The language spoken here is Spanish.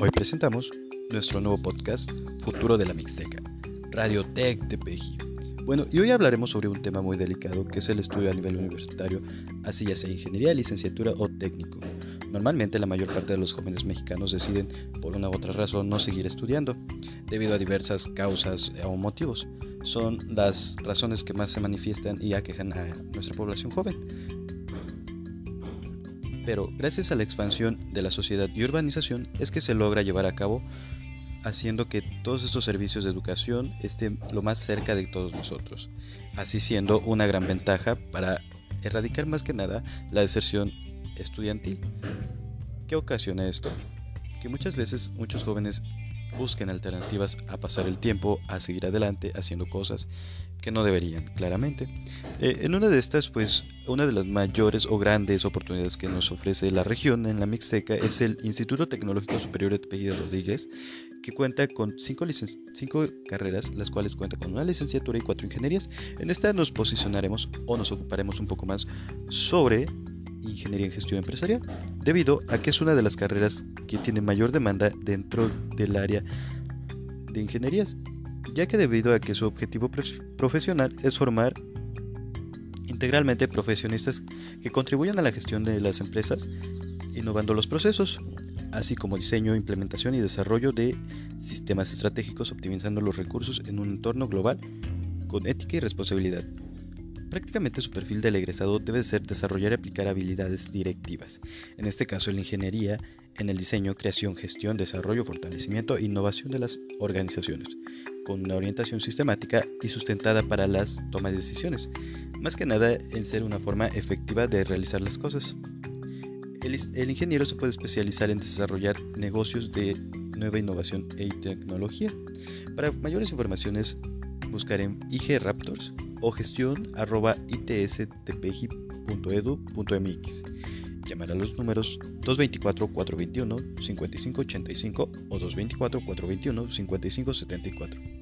Hoy presentamos nuestro nuevo podcast Futuro de la Mixteca, Radio Tech de Peji. Bueno, y hoy hablaremos sobre un tema muy delicado que es el estudio a nivel universitario, así ya sea ingeniería, licenciatura o técnico. Normalmente la mayor parte de los jóvenes mexicanos deciden por una u otra razón no seguir estudiando, debido a diversas causas o motivos. Son las razones que más se manifiestan y aquejan a nuestra población joven pero gracias a la expansión de la sociedad y urbanización es que se logra llevar a cabo haciendo que todos estos servicios de educación estén lo más cerca de todos nosotros, así siendo una gran ventaja para erradicar más que nada la deserción estudiantil. ¿Qué ocasiona esto? Que muchas veces muchos jóvenes busquen alternativas a pasar el tiempo, a seguir adelante haciendo cosas que no deberían, claramente. Eh, en una de estas, pues, una de las mayores o grandes oportunidades que nos ofrece la región en la Mixteca es el Instituto Tecnológico Superior de Tepeji Rodríguez, que cuenta con cinco, cinco carreras, las cuales cuenta con una licenciatura y cuatro ingenierías. En esta nos posicionaremos o nos ocuparemos un poco más sobre Ingeniería en Gestión Empresarial, debido a que es una de las carreras que tiene mayor demanda dentro del área de ingenierías, ya que debido a que su objetivo profesional es formar integralmente profesionistas que contribuyan a la gestión de las empresas, innovando los procesos, así como diseño, implementación y desarrollo de sistemas estratégicos optimizando los recursos en un entorno global con ética y responsabilidad. Prácticamente su perfil del egresado debe ser desarrollar y aplicar habilidades directivas, en este caso la ingeniería, en el diseño, creación, gestión, desarrollo, fortalecimiento e innovación de las organizaciones, con una orientación sistemática y sustentada para las tomas de decisiones, más que nada en ser una forma efectiva de realizar las cosas. El, el ingeniero se puede especializar en desarrollar negocios de nueva innovación e tecnología. Para mayores informaciones, buscar en IG Raptors o gestión arroba. Llamar a los números 224-421-5585 o 224-421-5574.